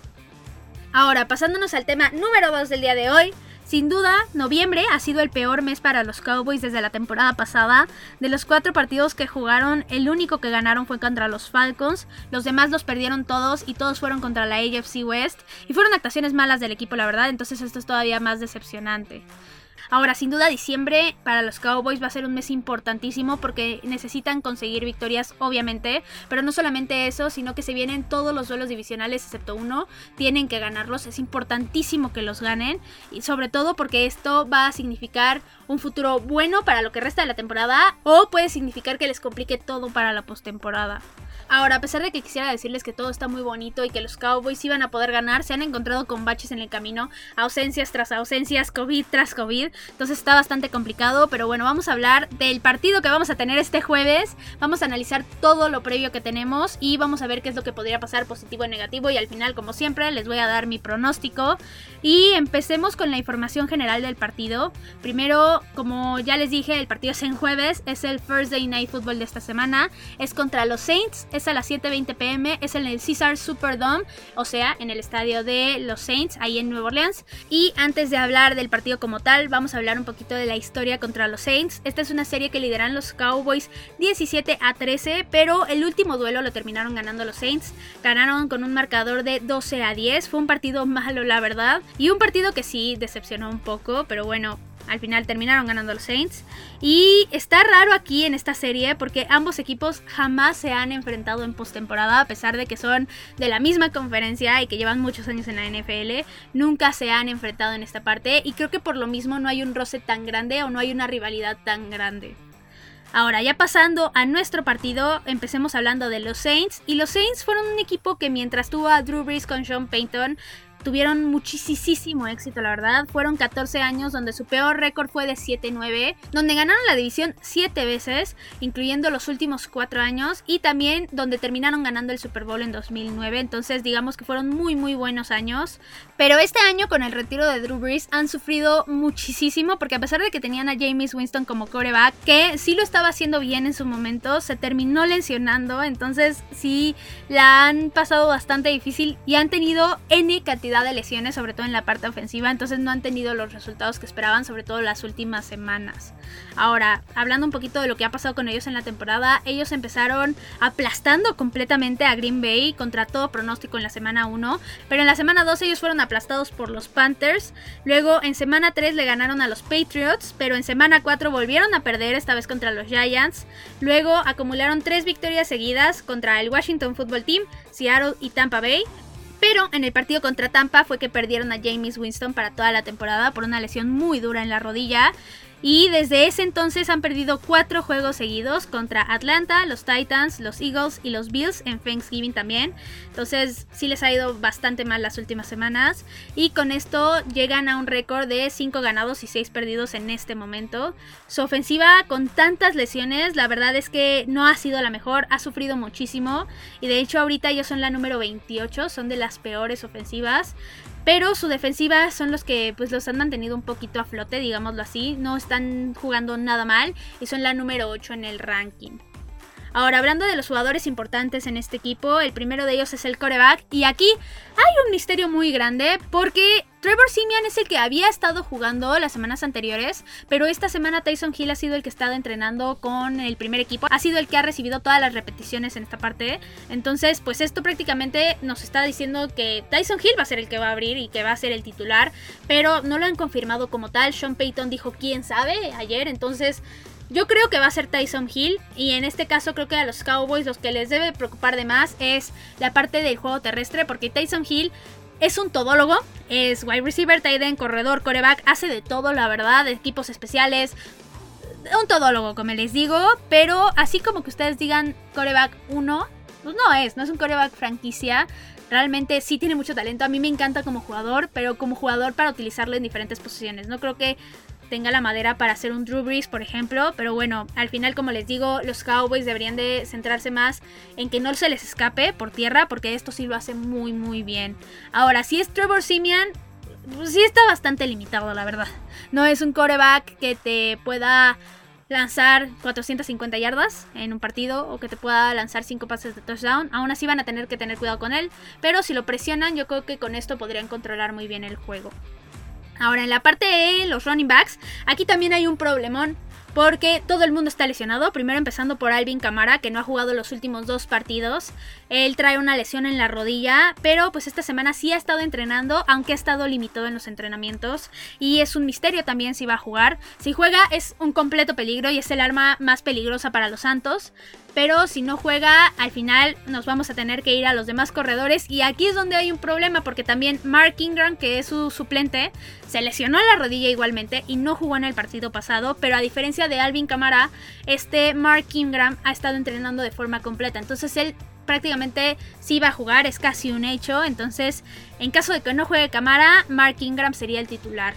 Ahora, pasándonos al tema número 2 del día de hoy, sin duda, noviembre ha sido el peor mes para los Cowboys desde la temporada pasada. De los cuatro partidos que jugaron, el único que ganaron fue contra los Falcons. Los demás los perdieron todos y todos fueron contra la AFC West. Y fueron actuaciones malas del equipo, la verdad. Entonces esto es todavía más decepcionante. Ahora, sin duda, diciembre para los Cowboys va a ser un mes importantísimo porque necesitan conseguir victorias, obviamente, pero no solamente eso, sino que se vienen todos los duelos divisionales excepto uno, tienen que ganarlos, es importantísimo que los ganen. Y sobre todo porque esto va a significar un futuro bueno para lo que resta de la temporada o puede significar que les complique todo para la postemporada. Ahora, a pesar de que quisiera decirles que todo está muy bonito y que los Cowboys iban a poder ganar, se han encontrado con baches en el camino, ausencias tras ausencias, COVID tras COVID, entonces está bastante complicado, pero bueno, vamos a hablar del partido que vamos a tener este jueves, vamos a analizar todo lo previo que tenemos y vamos a ver qué es lo que podría pasar positivo y negativo. Y al final, como siempre, les voy a dar mi pronóstico. Y empecemos con la información general del partido. Primero, como ya les dije, el partido es en jueves, es el First Day Night Football de esta semana, es contra los Saints, es a las 7.20 pm, es en el Caesar Superdome, o sea, en el estadio de los Saints, ahí en Nueva Orleans. Y antes de hablar del partido como tal, vamos a hablar un poquito de la historia contra los Saints. Esta es una serie que lideran los Cowboys 17 a 13, pero el último duelo lo terminaron ganando los Saints. Ganaron con un marcador de 12 a 10. Fue un partido malo, la verdad. Y un partido que sí decepcionó un poco, pero bueno, al final terminaron ganando los Saints. Y está raro aquí en esta serie porque ambos equipos jamás se han enfrentado en postemporada, a pesar de que son de la misma conferencia y que llevan muchos años en la NFL. Nunca se han enfrentado en esta parte y creo que por lo mismo no hay un roce tan grande o no hay una rivalidad tan grande. Ahora, ya pasando a nuestro partido, empecemos hablando de los Saints. Y los Saints fueron un equipo que mientras tuvo a Drew Brees con Sean Payton, tuvieron muchísimo éxito, la verdad. Fueron 14 años donde su peor récord fue de 7-9, donde ganaron la división 7 veces, incluyendo los últimos 4 años, y también donde terminaron ganando el Super Bowl en 2009. Entonces, digamos que fueron muy, muy buenos años. Pero este año, con el retiro de Drew Brees, han sufrido muchísimo, porque a pesar de que tenían a James Winston como coreback, que sí lo estaba haciendo bien en su momento, se terminó lesionando. Entonces, sí la han pasado bastante difícil y han tenido N cantidad de lesiones, sobre todo en la parte ofensiva, entonces no han tenido los resultados que esperaban, sobre todo las últimas semanas. Ahora, hablando un poquito de lo que ha pasado con ellos en la temporada, ellos empezaron aplastando completamente a Green Bay contra todo pronóstico en la semana 1, pero en la semana 2 ellos fueron aplastados por los Panthers, luego en semana 3 le ganaron a los Patriots, pero en semana 4 volvieron a perder, esta vez contra los Giants, luego acumularon 3 victorias seguidas contra el Washington Football Team, Seattle y Tampa Bay, pero en el partido contra Tampa fue que perdieron a James Winston para toda la temporada por una lesión muy dura en la rodilla. Y desde ese entonces han perdido cuatro juegos seguidos contra Atlanta, los Titans, los Eagles y los Bills en Thanksgiving también. Entonces sí les ha ido bastante mal las últimas semanas. Y con esto llegan a un récord de 5 ganados y 6 perdidos en este momento. Su ofensiva con tantas lesiones, la verdad es que no ha sido la mejor, ha sufrido muchísimo. Y de hecho ahorita ellos son la número 28, son de las peores ofensivas. Pero su defensiva son los que pues los han mantenido un poquito a flote, digámoslo así. No están jugando nada mal y son la número 8 en el ranking. Ahora, hablando de los jugadores importantes en este equipo, el primero de ellos es el coreback. Y aquí hay un misterio muy grande porque Trevor Simeon es el que había estado jugando las semanas anteriores, pero esta semana Tyson Hill ha sido el que ha estado entrenando con el primer equipo, ha sido el que ha recibido todas las repeticiones en esta parte. Entonces, pues esto prácticamente nos está diciendo que Tyson Hill va a ser el que va a abrir y que va a ser el titular, pero no lo han confirmado como tal. Sean Payton dijo quién sabe ayer, entonces yo creo que va a ser Tyson Hill y en este caso creo que a los Cowboys los que les debe preocupar de más es la parte del juego terrestre porque Tyson Hill es un todólogo, es wide receiver, tight end, corredor, coreback, hace de todo la verdad, equipos especiales, un todólogo como les digo, pero así como que ustedes digan coreback 1, pues no es, no es un coreback franquicia, realmente sí tiene mucho talento. A mí me encanta como jugador, pero como jugador para utilizarlo en diferentes posiciones. No creo que tenga la madera para hacer un Drew Brees, por ejemplo. Pero bueno, al final, como les digo, los Cowboys deberían de centrarse más en que no se les escape por tierra, porque esto sí lo hace muy, muy bien. Ahora, si es Trevor Simeon, pues sí está bastante limitado, la verdad. No es un coreback que te pueda lanzar 450 yardas en un partido o que te pueda lanzar 5 pases de touchdown. Aún así van a tener que tener cuidado con él, pero si lo presionan yo creo que con esto podrían controlar muy bien el juego. Ahora, en la parte de los running backs, aquí también hay un problemón. Porque todo el mundo está lesionado. Primero empezando por Alvin Camara, que no ha jugado los últimos dos partidos. Él trae una lesión en la rodilla. Pero pues esta semana sí ha estado entrenando. Aunque ha estado limitado en los entrenamientos. Y es un misterio también si va a jugar. Si juega es un completo peligro. Y es el arma más peligrosa para los Santos pero si no juega, al final nos vamos a tener que ir a los demás corredores. Y aquí es donde hay un problema, porque también Mark Ingram, que es su suplente, se lesionó la rodilla igualmente y no jugó en el partido pasado. Pero a diferencia de Alvin Camara, este Mark Ingram ha estado entrenando de forma completa. Entonces él prácticamente sí va a jugar, es casi un hecho. Entonces, en caso de que no juegue Camara, Mark Ingram sería el titular.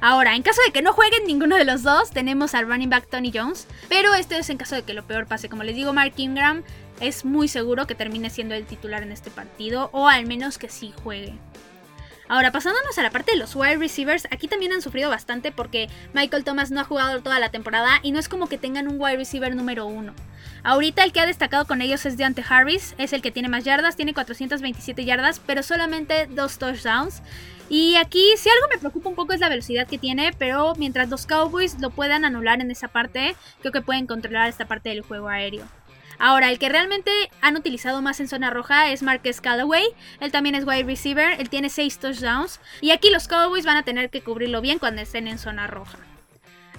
Ahora, en caso de que no jueguen ninguno de los dos, tenemos al running back Tony Jones. Pero esto es en caso de que lo peor pase. Como les digo, Mark Ingram es muy seguro que termine siendo el titular en este partido. O al menos que sí juegue. Ahora, pasándonos a la parte de los wide receivers, aquí también han sufrido bastante porque Michael Thomas no ha jugado toda la temporada y no es como que tengan un wide receiver número uno. Ahorita el que ha destacado con ellos es Deante Harris, es el que tiene más yardas, tiene 427 yardas, pero solamente dos touchdowns. Y aquí si algo me preocupa un poco es la velocidad que tiene, pero mientras los Cowboys lo puedan anular en esa parte, creo que pueden controlar esta parte del juego aéreo. Ahora, el que realmente han utilizado más en zona roja es Marcus Callaway. Él también es wide receiver, él tiene 6 touchdowns. Y aquí los Cowboys van a tener que cubrirlo bien cuando estén en zona roja.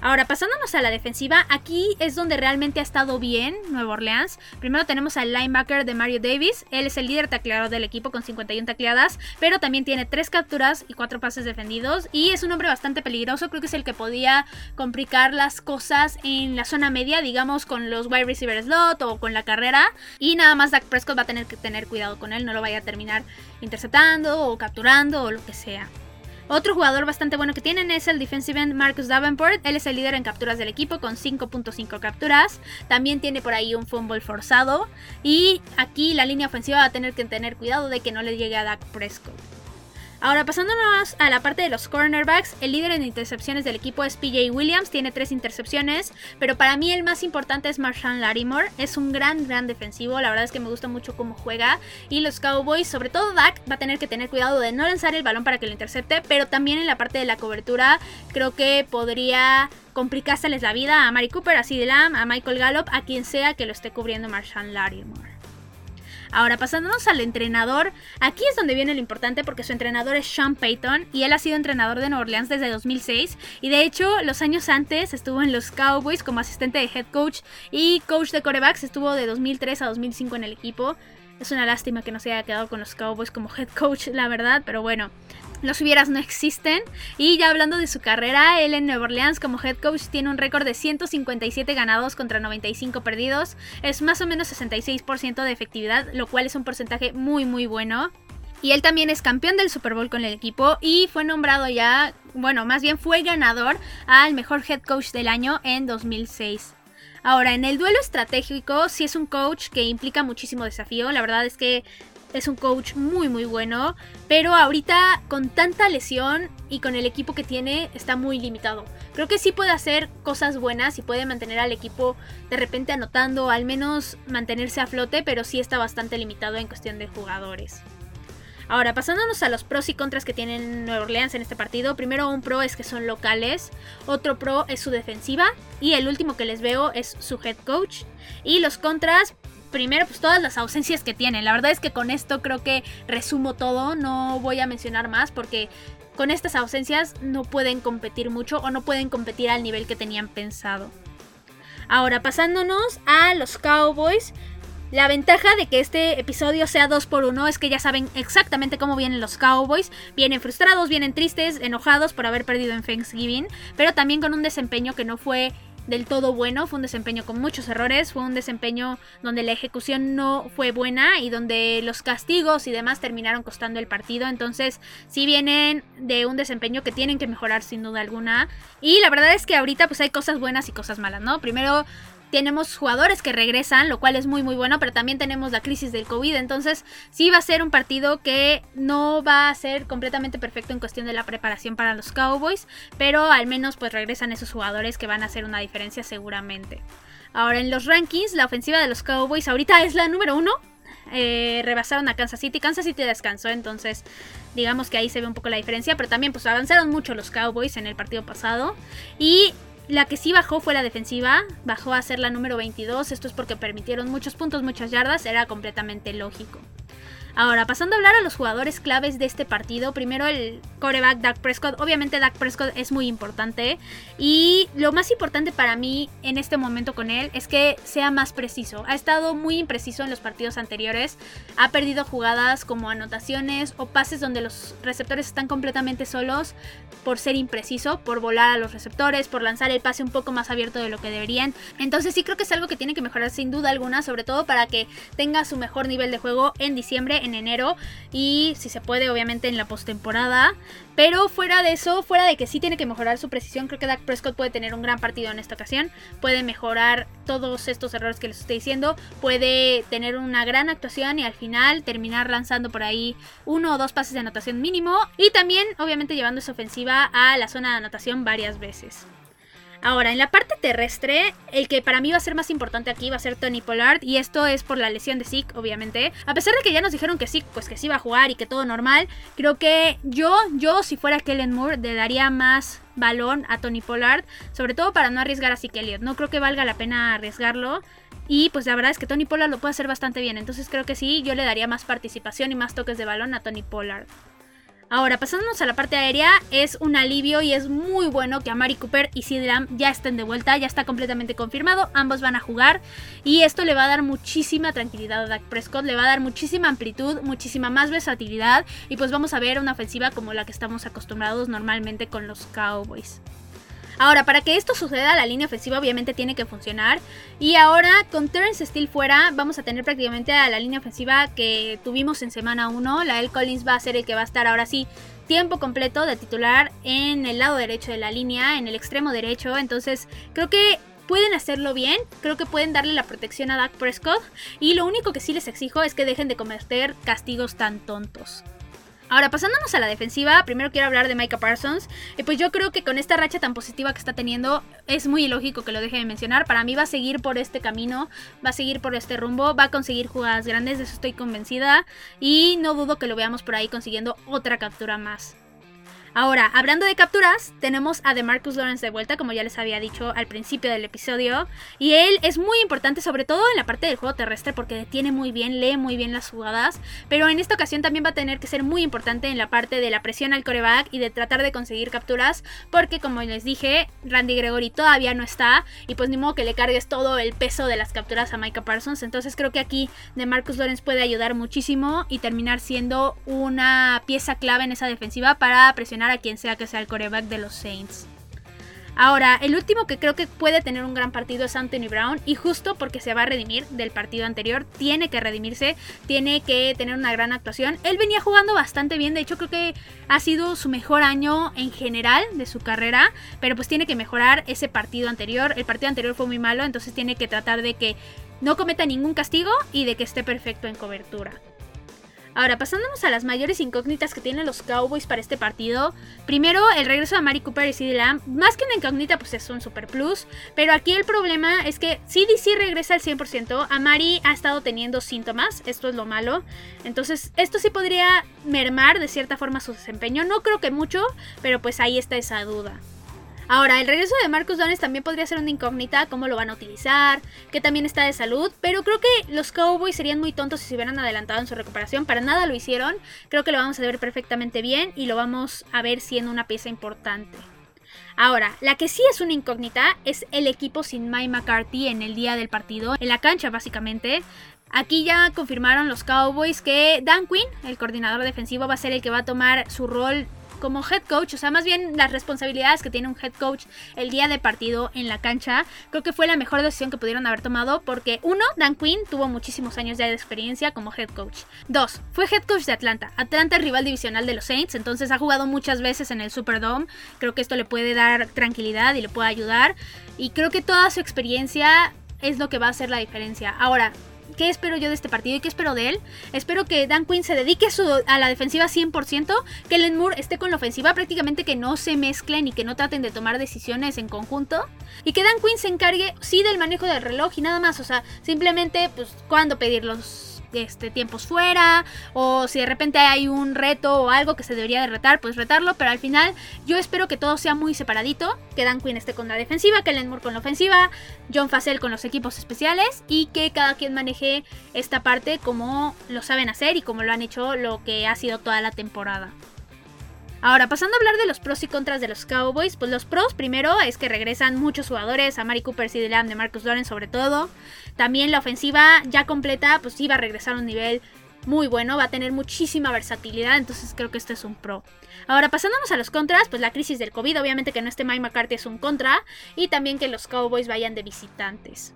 Ahora, pasándonos a la defensiva, aquí es donde realmente ha estado bien Nueva Orleans. Primero tenemos al linebacker de Mario Davis. Él es el líder tacleador del equipo con 51 tacleadas, pero también tiene 3 capturas y 4 pases defendidos. Y es un hombre bastante peligroso. Creo que es el que podía complicar las cosas en la zona media, digamos, con los wide receiver slot o con la carrera. Y nada más Dak Prescott va a tener que tener cuidado con él, no lo vaya a terminar interceptando o capturando o lo que sea. Otro jugador bastante bueno que tienen es el defensive end Marcus Davenport. Él es el líder en capturas del equipo con 5.5 capturas. También tiene por ahí un fumble forzado. Y aquí la línea ofensiva va a tener que tener cuidado de que no le llegue a Dak Prescott. Ahora pasándonos a la parte de los cornerbacks, el líder en intercepciones del equipo es PJ Williams, tiene tres intercepciones, pero para mí el más importante es Marshawn Larimore, es un gran, gran defensivo, la verdad es que me gusta mucho cómo juega y los Cowboys, sobre todo Dak, va a tener que tener cuidado de no lanzar el balón para que lo intercepte, pero también en la parte de la cobertura creo que podría complicárseles la vida a Mari Cooper, a CD Lamb, a Michael Gallup, a quien sea que lo esté cubriendo Marshawn Larimore. Ahora, pasándonos al entrenador, aquí es donde viene lo importante porque su entrenador es Sean Payton y él ha sido entrenador de Nueva Orleans desde 2006 y de hecho los años antes estuvo en los Cowboys como asistente de head coach y coach de corebacks, estuvo de 2003 a 2005 en el equipo. Es una lástima que no se haya quedado con los Cowboys como head coach, la verdad, pero bueno. Los hubieras no existen. Y ya hablando de su carrera, él en Nueva Orleans como head coach tiene un récord de 157 ganados contra 95 perdidos. Es más o menos 66% de efectividad, lo cual es un porcentaje muy muy bueno. Y él también es campeón del Super Bowl con el equipo y fue nombrado ya, bueno, más bien fue ganador al mejor head coach del año en 2006. Ahora, en el duelo estratégico, sí es un coach que implica muchísimo desafío. La verdad es que es un coach muy muy bueno, pero ahorita con tanta lesión y con el equipo que tiene está muy limitado. Creo que sí puede hacer cosas buenas y puede mantener al equipo de repente anotando, al menos mantenerse a flote, pero sí está bastante limitado en cuestión de jugadores. Ahora, pasándonos a los pros y contras que tienen Nueva Orleans en este partido. Primero, un pro es que son locales. Otro pro es su defensiva. Y el último que les veo es su head coach. Y los contras, primero, pues todas las ausencias que tienen. La verdad es que con esto creo que resumo todo. No voy a mencionar más porque con estas ausencias no pueden competir mucho o no pueden competir al nivel que tenían pensado. Ahora, pasándonos a los Cowboys. La ventaja de que este episodio sea 2 por 1 es que ya saben exactamente cómo vienen los Cowboys. Vienen frustrados, vienen tristes, enojados por haber perdido en Thanksgiving, pero también con un desempeño que no fue del todo bueno, fue un desempeño con muchos errores, fue un desempeño donde la ejecución no fue buena y donde los castigos y demás terminaron costando el partido, entonces sí vienen de un desempeño que tienen que mejorar sin duda alguna y la verdad es que ahorita pues hay cosas buenas y cosas malas, ¿no? Primero tenemos jugadores que regresan, lo cual es muy muy bueno, pero también tenemos la crisis del COVID, entonces sí va a ser un partido que no va a ser completamente perfecto en cuestión de la preparación para los Cowboys, pero al menos pues regresan esos jugadores que van a hacer una diferencia seguramente. Ahora en los rankings, la ofensiva de los Cowboys ahorita es la número uno. Eh, rebasaron a Kansas City. Kansas City descansó, entonces digamos que ahí se ve un poco la diferencia. Pero también pues avanzaron mucho los Cowboys en el partido pasado. Y la que sí bajó fue la defensiva, bajó a ser la número 22, esto es porque permitieron muchos puntos, muchas yardas, era completamente lógico. Ahora, pasando a hablar a los jugadores claves de este partido, primero el coreback Dak Prescott. Obviamente Dak Prescott es muy importante y lo más importante para mí en este momento con él es que sea más preciso. Ha estado muy impreciso en los partidos anteriores, ha perdido jugadas como anotaciones o pases donde los receptores están completamente solos por ser impreciso, por volar a los receptores, por lanzar el pase un poco más abierto de lo que deberían. Entonces sí creo que es algo que tiene que mejorar sin duda alguna, sobre todo para que tenga su mejor nivel de juego en diciembre en enero y si se puede obviamente en la postemporada. Pero fuera de eso, fuera de que sí tiene que mejorar su precisión, creo que Dak Prescott puede tener un gran partido en esta ocasión. Puede mejorar todos estos errores que les estoy diciendo. Puede tener una gran actuación y al final terminar lanzando por ahí uno o dos pases de anotación mínimo. Y también obviamente llevando esa ofensiva a la zona de anotación varias veces. Ahora, en la parte terrestre, el que para mí va a ser más importante aquí va a ser Tony Pollard. Y esto es por la lesión de Zeke, obviamente. A pesar de que ya nos dijeron que sí, pues que sí va a jugar y que todo normal. Creo que yo, yo, si fuera Kellen Moore, le daría más balón a Tony Pollard. Sobre todo para no arriesgar a Zeke Elliott. No creo que valga la pena arriesgarlo. Y pues la verdad es que Tony Pollard lo puede hacer bastante bien. Entonces creo que sí, yo le daría más participación y más toques de balón a Tony Pollard. Ahora, pasándonos a la parte aérea, es un alivio y es muy bueno que Amari Cooper y Sid Lamb ya estén de vuelta, ya está completamente confirmado, ambos van a jugar y esto le va a dar muchísima tranquilidad a Dak Prescott, le va a dar muchísima amplitud, muchísima más versatilidad y pues vamos a ver una ofensiva como la que estamos acostumbrados normalmente con los Cowboys. Ahora, para que esto suceda, la línea ofensiva obviamente tiene que funcionar. Y ahora, con Terence Steele fuera, vamos a tener prácticamente a la línea ofensiva que tuvimos en semana 1. La L. Collins va a ser el que va a estar ahora sí tiempo completo de titular en el lado derecho de la línea, en el extremo derecho. Entonces, creo que pueden hacerlo bien, creo que pueden darle la protección a Dak Prescott y lo único que sí les exijo es que dejen de cometer castigos tan tontos. Ahora, pasándonos a la defensiva, primero quiero hablar de Micah Parsons. Y pues yo creo que con esta racha tan positiva que está teniendo, es muy ilógico que lo deje de mencionar. Para mí va a seguir por este camino, va a seguir por este rumbo, va a conseguir jugadas grandes, de eso estoy convencida. Y no dudo que lo veamos por ahí consiguiendo otra captura más. Ahora, hablando de capturas, tenemos a DeMarcus Lawrence de vuelta, como ya les había dicho al principio del episodio. Y él es muy importante, sobre todo en la parte del juego terrestre, porque detiene muy bien, lee muy bien las jugadas. Pero en esta ocasión también va a tener que ser muy importante en la parte de la presión al coreback y de tratar de conseguir capturas, porque como les dije, Randy Gregory todavía no está. Y pues ni modo que le cargues todo el peso de las capturas a Micah Parsons. Entonces creo que aquí DeMarcus Lawrence puede ayudar muchísimo y terminar siendo una pieza clave en esa defensiva para presionar a quien sea que sea el coreback de los Saints. Ahora, el último que creo que puede tener un gran partido es Anthony Brown y justo porque se va a redimir del partido anterior, tiene que redimirse, tiene que tener una gran actuación. Él venía jugando bastante bien, de hecho creo que ha sido su mejor año en general de su carrera, pero pues tiene que mejorar ese partido anterior. El partido anterior fue muy malo, entonces tiene que tratar de que no cometa ningún castigo y de que esté perfecto en cobertura. Ahora, pasándonos a las mayores incógnitas que tienen los Cowboys para este partido. Primero, el regreso de Mari Cooper y CD Lamb. Más que una incógnita, pues es un super plus. Pero aquí el problema es que CDC regresa al 100%. Amari ha estado teniendo síntomas. Esto es lo malo. Entonces, esto sí podría mermar de cierta forma su desempeño. No creo que mucho, pero pues ahí está esa duda. Ahora, el regreso de Marcus Dones también podría ser una incógnita, cómo lo van a utilizar, que también está de salud, pero creo que los Cowboys serían muy tontos si se hubieran adelantado en su recuperación, para nada lo hicieron, creo que lo vamos a ver perfectamente bien y lo vamos a ver siendo una pieza importante. Ahora, la que sí es una incógnita es el equipo sin Mike McCarthy en el día del partido, en la cancha básicamente. Aquí ya confirmaron los Cowboys que Dan Quinn, el coordinador defensivo, va a ser el que va a tomar su rol como head coach, o sea, más bien las responsabilidades que tiene un head coach el día de partido en la cancha, creo que fue la mejor decisión que pudieron haber tomado porque uno, Dan Quinn tuvo muchísimos años ya de experiencia como head coach. Dos, fue head coach de Atlanta. Atlanta es rival divisional de los Saints, entonces ha jugado muchas veces en el Superdome. Creo que esto le puede dar tranquilidad y le puede ayudar. Y creo que toda su experiencia es lo que va a hacer la diferencia. Ahora, ¿Qué espero yo de este partido y qué espero de él? Espero que Dan Quinn se dedique a, la defensiva 100%, que Len Moore esté con la ofensiva, prácticamente que no se mezclen y que no traten de tomar decisiones en conjunto. Y que Dan Quinn se encargue, sí, del manejo del reloj y nada más. O sea, simplemente, pues, cuándo pedir los este, tiempos fuera o si de repente hay un reto o algo que se debería de retar, pues retarlo, pero al final yo espero que todo sea muy separadito, que Dan Quinn esté con la defensiva, que Moore con la ofensiva, John Facel con los equipos especiales y que cada quien maneje esta parte como lo saben hacer y como lo han hecho lo que ha sido toda la temporada. Ahora, pasando a hablar de los pros y contras de los Cowboys, pues los pros primero es que regresan muchos jugadores, a Mari Cooper, CD Lamb, de Marcus Lawrence sobre todo. También la ofensiva ya completa, pues iba a regresar a un nivel muy bueno, va a tener muchísima versatilidad, entonces creo que este es un pro. Ahora, pasándonos a los contras, pues la crisis del COVID, obviamente que no esté Mike McCarthy es un contra, y también que los Cowboys vayan de visitantes.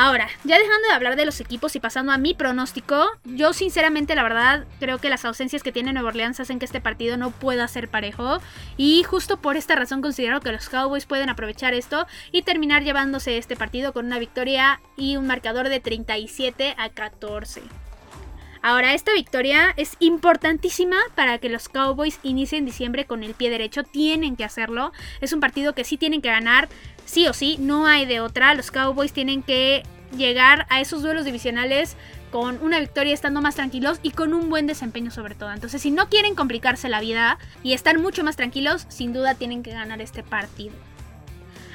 Ahora, ya dejando de hablar de los equipos y pasando a mi pronóstico, yo sinceramente la verdad creo que las ausencias que tiene Nueva Orleans hacen que este partido no pueda ser parejo y justo por esta razón considero que los Cowboys pueden aprovechar esto y terminar llevándose este partido con una victoria y un marcador de 37 a 14. Ahora, esta victoria es importantísima para que los Cowboys inicien diciembre con el pie derecho. Tienen que hacerlo. Es un partido que sí tienen que ganar, sí o sí, no hay de otra. Los Cowboys tienen que llegar a esos duelos divisionales con una victoria estando más tranquilos y con un buen desempeño sobre todo. Entonces, si no quieren complicarse la vida y estar mucho más tranquilos, sin duda tienen que ganar este partido.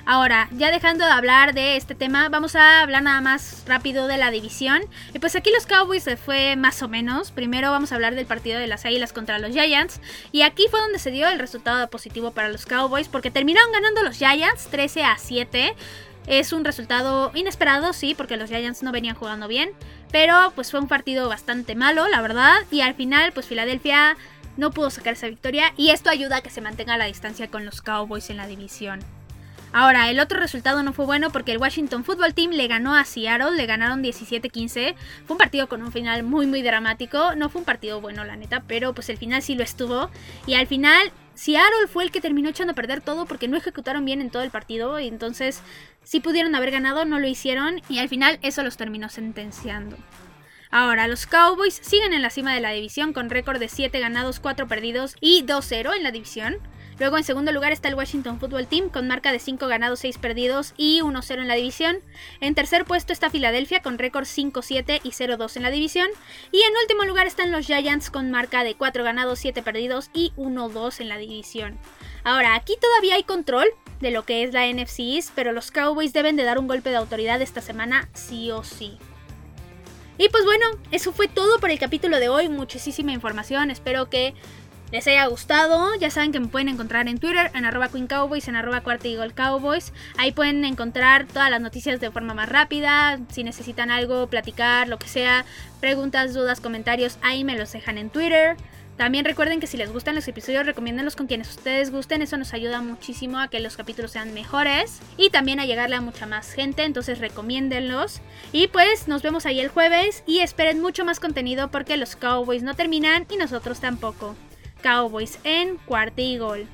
Ahora, ya dejando de hablar de este tema, vamos a hablar nada más rápido de la división. Y pues aquí los Cowboys se fue más o menos. Primero vamos a hablar del partido de las Águilas contra los Giants. Y aquí fue donde se dio el resultado positivo para los Cowboys porque terminaron ganando los Giants 13 a 7. Es un resultado inesperado, sí, porque los Giants no venían jugando bien. Pero pues fue un partido bastante malo, la verdad. Y al final, pues Filadelfia no pudo sacar esa victoria. Y esto ayuda a que se mantenga la distancia con los Cowboys en la división. Ahora, el otro resultado no fue bueno porque el Washington Football Team le ganó a Seattle, le ganaron 17-15. Fue un partido con un final muy muy dramático. No fue un partido bueno, la neta, pero pues el final sí lo estuvo. Y al final Seattle fue el que terminó echando a perder todo porque no ejecutaron bien en todo el partido. Y entonces, si pudieron haber ganado, no lo hicieron. Y al final eso los terminó sentenciando. Ahora, los Cowboys siguen en la cima de la división con récord de 7 ganados, 4 perdidos y 2-0 en la división. Luego en segundo lugar está el Washington Football Team con marca de 5 ganados, 6 perdidos y 1-0 en la división. En tercer puesto está Filadelfia con récord 5-7 y 0-2 en la división. Y en último lugar están los Giants con marca de 4 ganados, 7 perdidos y 1-2 en la división. Ahora, aquí todavía hay control de lo que es la NFC pero los Cowboys deben de dar un golpe de autoridad esta semana sí o sí. Y pues bueno, eso fue todo por el capítulo de hoy. Muchísima información. Espero que les haya gustado. Ya saben que me pueden encontrar en Twitter, en arroba Queen Cowboys, en arroba Cuarta Cowboys. Ahí pueden encontrar todas las noticias de forma más rápida. Si necesitan algo, platicar, lo que sea, preguntas, dudas, comentarios, ahí me los dejan en Twitter. También recuerden que si les gustan los episodios, recomiéndenlos con quienes ustedes gusten. Eso nos ayuda muchísimo a que los capítulos sean mejores y también a llegarle a mucha más gente. Entonces recomiéndenlos. Y pues nos vemos ahí el jueves y esperen mucho más contenido porque los Cowboys no terminan y nosotros tampoco. Cowboys en cuarta y gol.